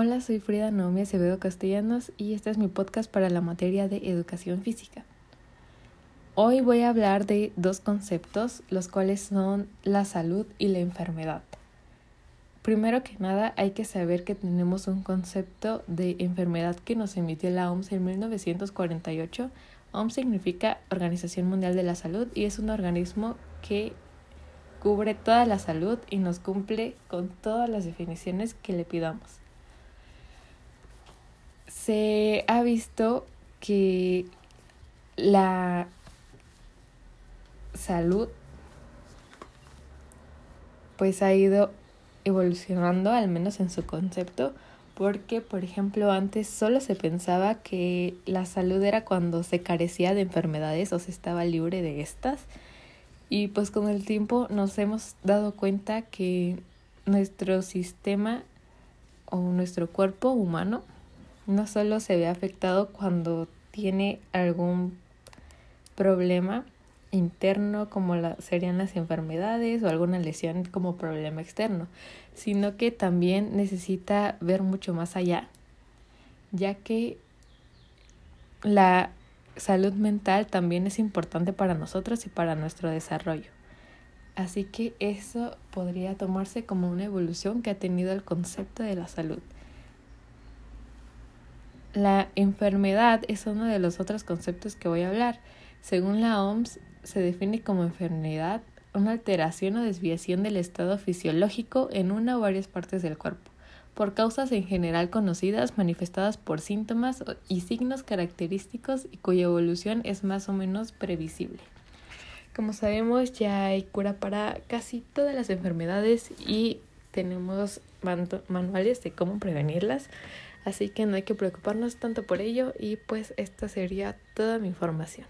Hola, soy Frida Naomi Acevedo Castellanos y este es mi podcast para la materia de educación física. Hoy voy a hablar de dos conceptos, los cuales son la salud y la enfermedad. Primero que nada, hay que saber que tenemos un concepto de enfermedad que nos emitió la OMS en 1948. OMS significa Organización Mundial de la Salud y es un organismo que cubre toda la salud y nos cumple con todas las definiciones que le pidamos se ha visto que la salud pues ha ido evolucionando al menos en su concepto porque por ejemplo antes solo se pensaba que la salud era cuando se carecía de enfermedades o se estaba libre de estas. Y pues con el tiempo nos hemos dado cuenta que nuestro sistema o nuestro cuerpo humano no solo se ve afectado cuando tiene algún problema interno como serían las enfermedades o alguna lesión como problema externo, sino que también necesita ver mucho más allá, ya que la salud mental también es importante para nosotros y para nuestro desarrollo. Así que eso podría tomarse como una evolución que ha tenido el concepto de la salud. La enfermedad es uno de los otros conceptos que voy a hablar. Según la OMS, se define como enfermedad una alteración o desviación del estado fisiológico en una o varias partes del cuerpo, por causas en general conocidas manifestadas por síntomas y signos característicos y cuya evolución es más o menos previsible. Como sabemos, ya hay cura para casi todas las enfermedades y tenemos manuales de cómo prevenirlas. Así que no hay que preocuparnos tanto por ello y pues esta sería toda mi información.